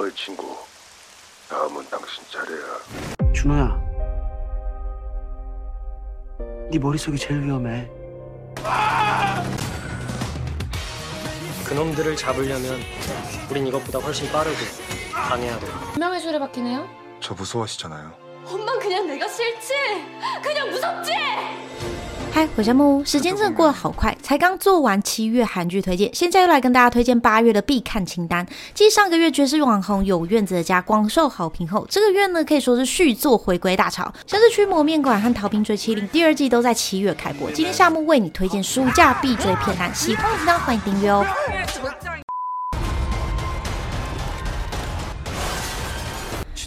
어이 친구, 다음은 당신 차례야. 준호야, 네 머릿속이 제일 위험해. 그놈들을 잡으려면 우린 이것보다 훨씬 빠르고 강해야 돼. 분명히 수레바퀴네요. 저 무서워하시잖아요. 엄만 그냥 내가 싫지. 그냥 무섭지. 嗨，我叫木屋，时间真的过得好快，才刚做完七月韩剧推荐，现在又来跟大家推荐八月的必看清单。继上个月绝世网红有院子的家广受好评后，这个月呢可以说是续作回归大潮，像是《驱魔面馆》和《逃兵追妻令》第二季都在七月开播。今天夏木为你推荐暑假必追片单，喜欢的频道欢迎订阅哦。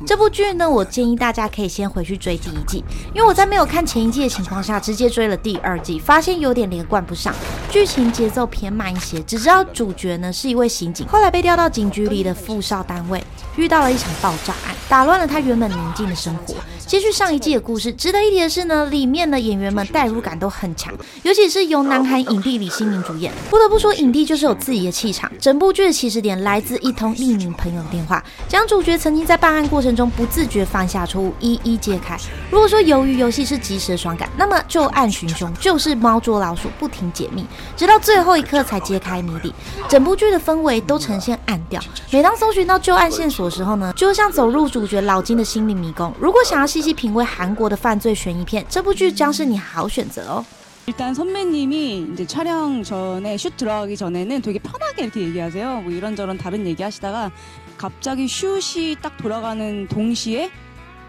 这部剧呢，我建议大家可以先回去追第一季，因为我在没有看前一季的情况下，直接追了第二季，发现有点连贯不上，剧情节奏偏慢一些。只知道主角呢是一位刑警，后来被调到警局里的副少单位，遇到了一场爆炸案，打乱了他原本宁静的生活。接续上一季的故事，值得一提的是呢，里面的演员们代入感都很强，尤其是由南韩影帝李新民主演。不得不说，影帝就是有自己的气场。整部剧的起始点来自一通匿名朋友的电话，将主角曾经在办案过程中不自觉犯下错误一一揭开。如果说鱿鱼游戏是即时的爽感，那么就案寻凶就是猫捉老鼠，不停解密，直到最后一刻才揭开谜底。整部剧的氛围都呈现暗调，每当搜寻到旧案线索的时候呢，就像走入主角老金的心灵迷宫。如果想要细细品味韩国的犯罪悬疑片，这部剧将是你好选择哦。 일단 선배님이 이제 촬영 전에 슛 들어가기 전에는 되게 편하게 이렇게 얘기하세요. 뭐 이런저런 다른 얘기 하시다가 갑자기 슛이 딱 돌아가는 동시에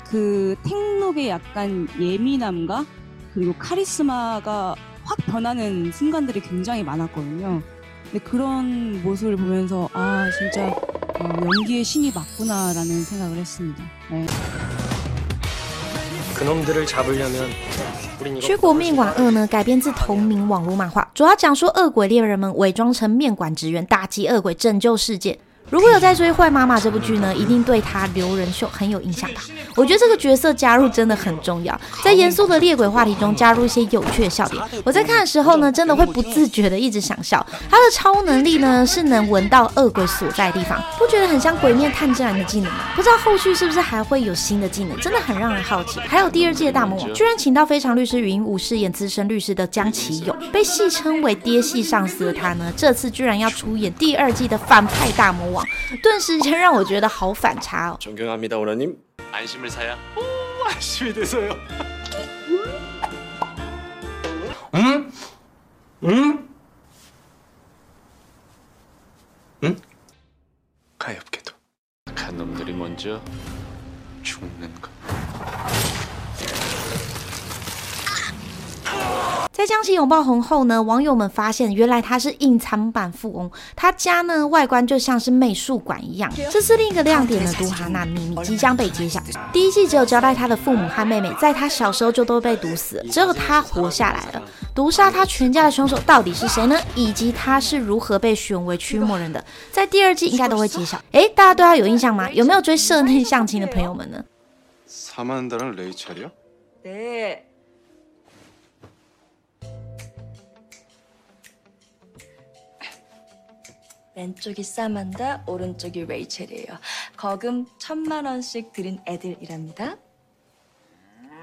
그 탱록의 약간 예민함과 그리고 카리스마가 확 변하는 순간들이 굉장히 많았거든요. 근데 그런 모습을 보면서 아 진짜 어, 연기의 신이 맞구나라는 생각을 했습니다. 네. 驱国面馆二》呢，改编自同名网络漫画，主要讲述恶鬼猎人们伪装成面馆职员，打击恶鬼，拯救世界。如果有在追《坏妈妈》这部剧呢，一定对她刘仁秀很有印象吧？我觉得这个角色加入真的很重要，在严肃的猎鬼话题中加入一些有趣的笑点。我在看的时候呢，真的会不自觉的一直想笑。她的超能力呢，是能闻到恶鬼所在的地方，不觉得很像鬼面探侦人的技能吗？不知道后续是不是还会有新的技能，真的很让人好奇。还有第二季的大魔王，居然请到非常律师云武饰演资深律师的江启勇，被戏称为爹系上司的他呢，这次居然要出演第二季的反派大魔王。顿时间让我觉得好反差哦。 존경합니다 오라님 안심을 사야 오 안심이 돼서요 응? 응? 응? 가엾게도 간 놈들이 먼저 죽는 거 在将其拥抱红后呢，网友们发现原来他是隐藏版富翁，他家呢外观就像是美术馆一样。这是另一个亮点的，毒哈娜秘密即将被揭晓。第一季只有交代他的父母和妹妹在他小时候就都被毒死了，只有他活下来了。毒杀他全家的凶手到底是谁呢？以及他是如何被选为驱魔人的，在第二季应该都会揭晓。诶，大家对他有印象吗？有没有追社内相亲的朋友们呢？ 왼쪽이 사만다, 오른쪽이 레이첼이에요. 거금 천만 원씩 드린 애들이랍니다.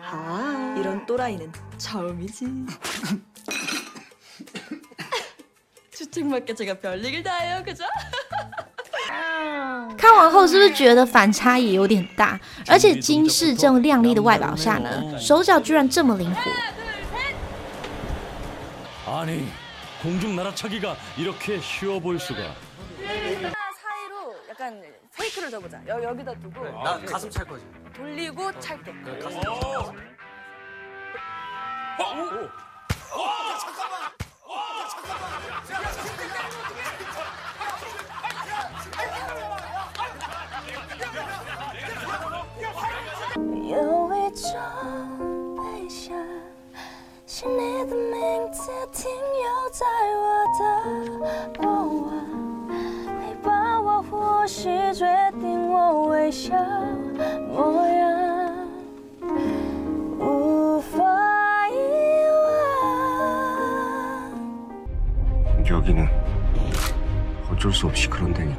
아, 이런 또라이는 처음이지. 주책맞게 제가 별얘기를 다 해요, 그죠? 看完后是不是觉得反差也有点大？而且金饰这种靓丽的外表下呢，手脚居然这么灵活。 아니 공중 날아차기가 이렇게 쉬워 보일 수가. 사이로 약간 페이크를 줘보자. 여, 여기다 두고 나 가슴 찰 거지. 돌리고 찰게. 가슴 여기는 어쩔 수 없이 그런다니까.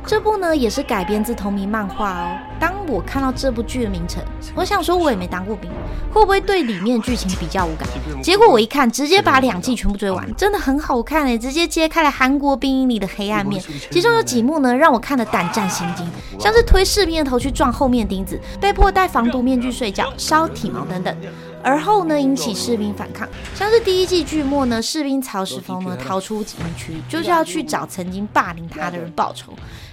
这部呢也是改编自同名漫画哦。当我看到这部剧的名称，我想说我也没当过兵，会不会对里面剧情比较无感？结果我一看，直接把两季全部追完，真的很好看诶，直接揭开了韩国兵营里的黑暗面。其中有几幕呢，让我看得胆战心惊，像是推士兵的头去撞后面钉子，被迫戴防毒面具睡觉、烧体毛等等。而后呢，引起士兵反抗，像是第一季剧末呢，士兵曹石峰呢逃出营区，就是要去找曾经霸凌他的人报仇。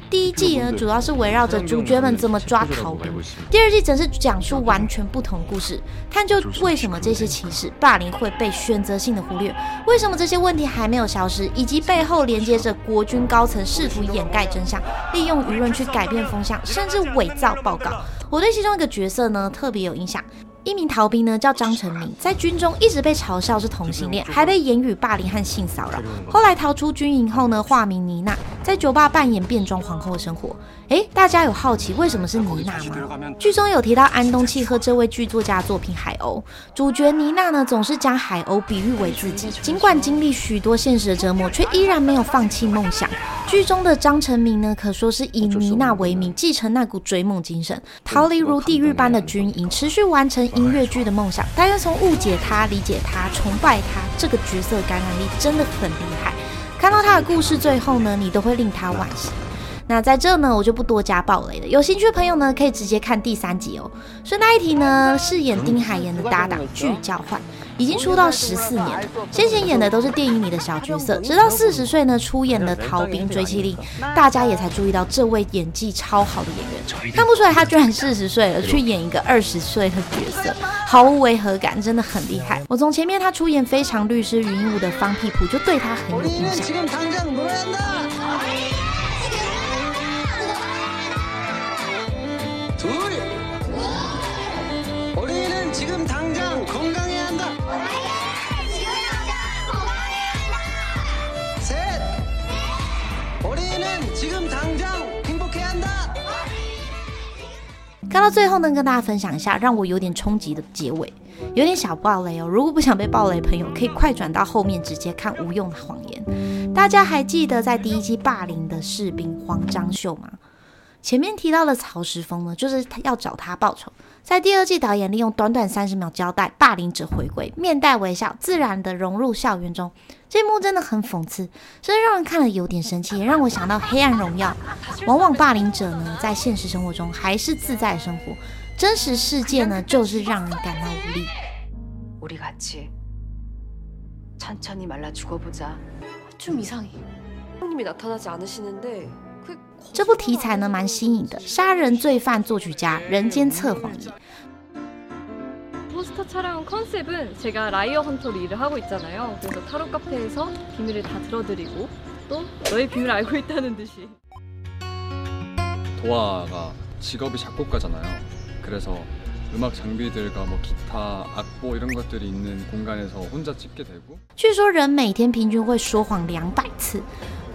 第一季呢，主要是围绕着主角们怎么抓逃兵；第二季则是讲述完全不同故事，探究为什么这些歧视、霸凌会被选择性的忽略，为什么这些问题还没有消失，以及背后连接着国军高层试图掩盖真相，利用舆论去改变风向，甚至伪造报告。我对其中一个角色呢特别有印象。一名逃兵呢叫张成明，在军中一直被嘲笑是同性恋，还被言语霸凌和性骚扰。后来逃出军营后呢，化名妮娜，在酒吧扮演变装皇后的生活。诶，大家有好奇为什么是妮娜吗？剧中有提到安东契和这位剧作家作品《海鸥》，主角妮娜呢总是将海鸥比喻为自己，尽管经历许多现实的折磨，却依然没有放弃梦想。剧中的张成明呢，可说是以妮娜为名，继承那股追梦精神，逃离如地狱般的军营，持续完成音乐剧的梦想。大家从误解他、理解他、崇拜他，这个角色感染力真的很厉害。看到他的故事最后呢，你都会令他惋惜。那在这呢，我就不多加暴雷了。有兴趣的朋友呢，可以直接看第三集哦。顺带一提呢，饰演丁海岩的搭档剧交换已经出道十四年，先前演的都是电影里的小角色，直到四十岁呢出演了《逃兵追妻令》，大家也才注意到这位演技超好的演员。看不出来他居然四十岁了，去演一个二十岁的角色，毫无违和感，真的很厉害。我从前面他出演《非常律师云武》的方屁股就对他很有印象。看到最后呢，跟大家分享一下让我有点冲击的结尾，有点小暴雷哦。如果不想被暴雷，朋友可以快转到后面直接看无用的谎言。大家还记得在第一季霸凌的士兵黄章秀吗？前面提到的曹石峰呢，就是他要找他报仇。在第二季，导演利用短短三十秒交代霸凌者回归，面带微笑，自然的融入校园中。这一幕真的很讽刺，甚至让人看了有点生气，也让我想到《黑暗荣耀》。往往霸凌者呢，在现实生活中还是自在生活，真实世界呢，就是让人感到无力。 우리 같이 천천히 말라 죽어보자. 좀 이상해. 형님이 나타나지 않으시는데 这部题材呢蛮新颖的，杀人罪犯作曲家人间测谎仪。 포스터 촬영 컨셉은 제가 라이어 헌터로 일을 하고 있잖아요. 그래서 타로 카페에서 비밀을 다 들어드리고 또 너의 비밀을 알고 있다는 듯이. 도화가 직업이 작곡가잖아요. 그래서 음악 장비들과 뭐 기타, 악보 이런 것들이 있는 공간에서 혼자 찍게 되고. 据说人每天平均会说谎两百次。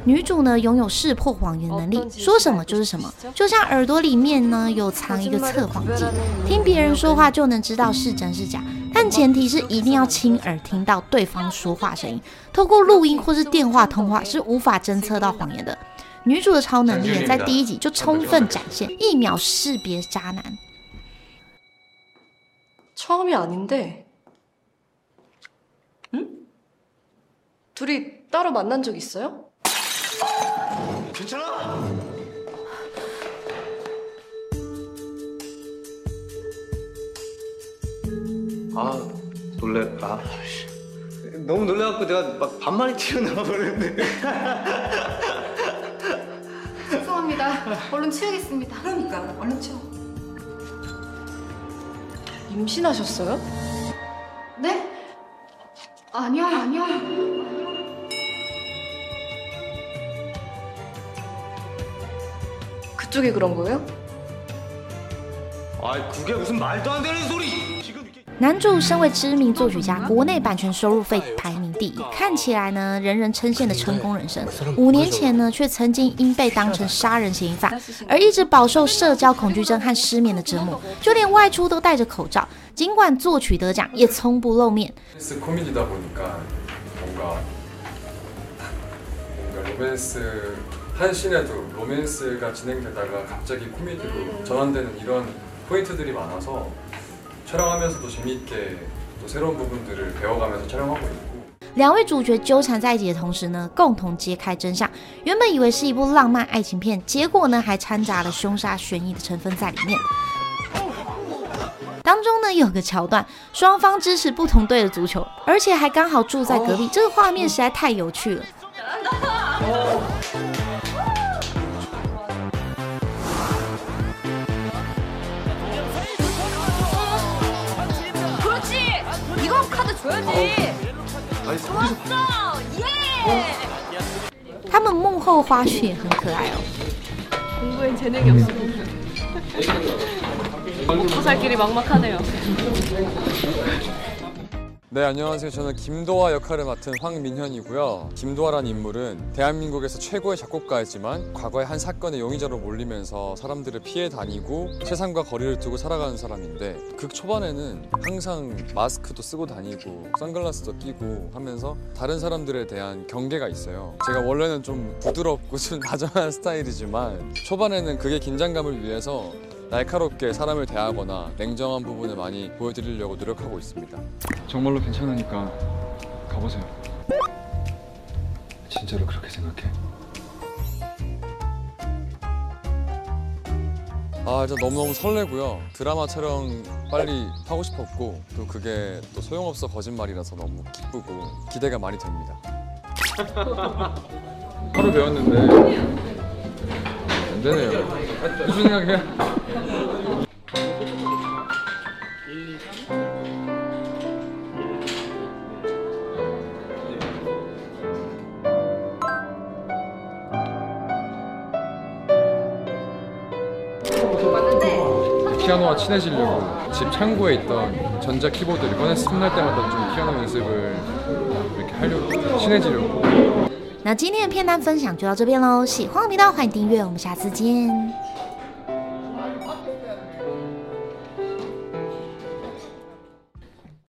女主呢拥有识破谎言能力，说什么就是什么，就像耳朵里面呢有藏一个测谎机，听别人说话就能知道是真是假。但前提是一定要亲耳听到对方说话声音，透过录音或是电话通话是无法侦测到谎言的。女主的超能力在第一集就充分展现，一秒识别渣男。 처음이 아닌데. 응? 둘이 따로 만난 적 있어요? 괜찮아? 아 놀래 아 씨. 너무 놀래갖고 내가 막 반말이 튀어나와 버렸는데 죄송합니다. 얼른 치우겠습니다. 그러니까 얼른 치워. 임신하셨어요? 네? 아니요, 아니요. 그쪽이 그런 거예요? 아 그게 무슨 말도 안 되는 소리 지금 男主身为知名作曲家，国内版权收入费排名第一，看起来呢人人称羡的成功人生。五年前呢，却曾经因被当成杀人嫌疑犯，而一直饱受社交恐惧症和失眠的折磨，就连外出都戴着口罩。尽管作曲得奖，也从不露面。 스 코미디다 보니까 뭔가 뭔가 로맨스 한 씬에도 로맨스가 진행되다가 갑자기 코미디로 전환되는 이런 포인트들이 많아서 촬영하면서도 재미있게 또 새로운 부분들을 배워가면서 촬영하고 있고 两位主角纠缠在一起的同时呢，共同揭开真相。原本以为是一部浪漫爱情片，结果呢还掺杂了凶杀悬疑的成分在里面。当中呢有个桥段，双方支持不同队的足球，而且还刚好住在隔壁，这个画面实在太有趣了。 他们幕后花絮也很可爱哦。 공부엔 재능이 없습니다. 먹고 살 길이 막막하네요. 네 안녕하세요. 저는 김도화 역할을 맡은 황민현이고요. 김도화란 인물은 대한민국에서 최고의 작곡가이지만 과거의 한 사건의 용의자로 몰리면서 사람들을 피해 다니고 세상과 거리를 두고 살아가는 사람인데 극 초반에는 항상 마스크도 쓰고 다니고 선글라스도 끼고 하면서 다른 사람들에 대한 경계가 있어요. 제가 원래는 좀 부드럽고 좀 다정한 스타일이지만 초반에는 그게 긴장감을 위해서 날카롭게 사람을 대하거나 냉정한 부분을 많이 보여드리려고 노력하고 있습니다. 정말로 괜찮으니까 가보세요. 진짜로 그렇게 생각해? 아 진짜 너무너무 설레고요. 드라마 촬영 빨리 하고 싶었고 또 그게 또 소용없어 거짓말이라서 너무 기쁘고 기대가 많이 됩니다. 하루 배웠는데 안 되네요. 무슨 생각이야? 피아노와 친해지려고 집 창고에 있던 전자 키보드를 꺼내서 틈날 때마다 좀 피아노 연습을 이렇게 하려고 친해지려고 那今天的片单分享就到这边喽，喜欢的频道欢迎订阅，我们下次见。